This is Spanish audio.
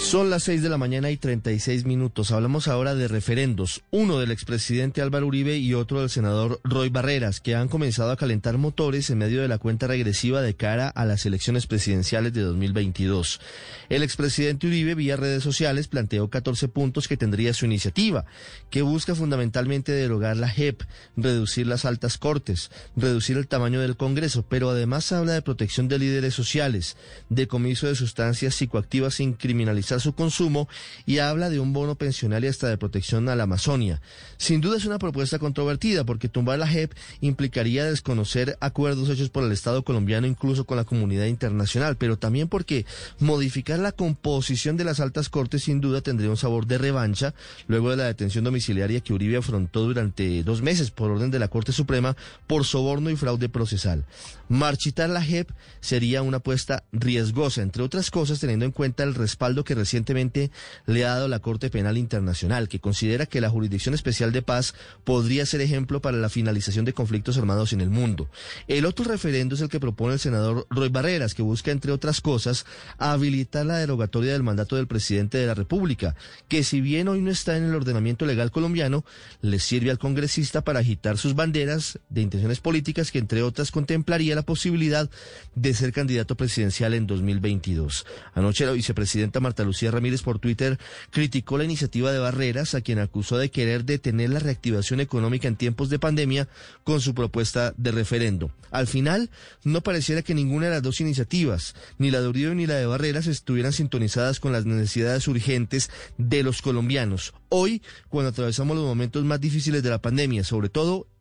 Son las 6 de la mañana y 36 minutos. Hablamos ahora de referendos, uno del expresidente Álvaro Uribe y otro del senador Roy Barreras, que han comenzado a calentar motores en medio de la cuenta regresiva de cara a las elecciones presidenciales de 2022. El expresidente Uribe, vía redes sociales, planteó 14 puntos que tendría su iniciativa, que busca fundamentalmente derogar la JEP, reducir las altas cortes, reducir el tamaño del Congreso, pero además habla de protección de líderes sociales, decomiso de sustancias psicoactivas sin criminalizar su consumo y habla de un bono pensional y hasta de protección a la Amazonia. Sin duda es una propuesta controvertida porque tumbar la JEP implicaría desconocer acuerdos hechos por el Estado colombiano incluso con la comunidad internacional, pero también porque modificar la composición de las altas cortes sin duda tendría un sabor de revancha luego de la detención domiciliaria que Uribe afrontó durante dos meses por orden de la Corte Suprema por soborno y fraude procesal. Marchitar la JEP sería una apuesta riesgosa, entre otras cosas teniendo en cuenta el respaldo que recientemente le ha dado la Corte Penal Internacional, que considera que la Jurisdicción Especial de Paz podría ser ejemplo para la finalización de conflictos armados en el mundo. El otro referendo es el que propone el senador Roy Barreras, que busca, entre otras cosas, habilitar la derogatoria del mandato del presidente de la República, que si bien hoy no está en el ordenamiento legal colombiano, le sirve al congresista para agitar sus banderas de intenciones políticas que, entre otras, contemplaría la posibilidad de ser candidato presidencial en 2022. Anoche la vicepresidenta Marta Lucía Ramírez por Twitter criticó la iniciativa de Barreras, a quien acusó de querer detener la reactivación económica en tiempos de pandemia con su propuesta de referendo. Al final, no pareciera que ninguna de las dos iniciativas, ni la de Uribe ni la de Barreras, estuvieran sintonizadas con las necesidades urgentes de los colombianos. Hoy, cuando atravesamos los momentos más difíciles de la pandemia, sobre todo